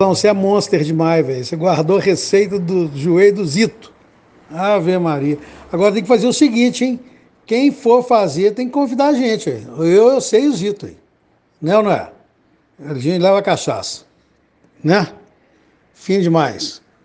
Não, você é monster demais, velho. Você guardou a receita do joelho do Zito. Ave Maria. Agora tem que fazer o seguinte, hein? Quem for fazer tem que convidar a gente. Eu, eu sei o Zito. Né, Não, não é? A gente leva cachaça. Né? Fim demais.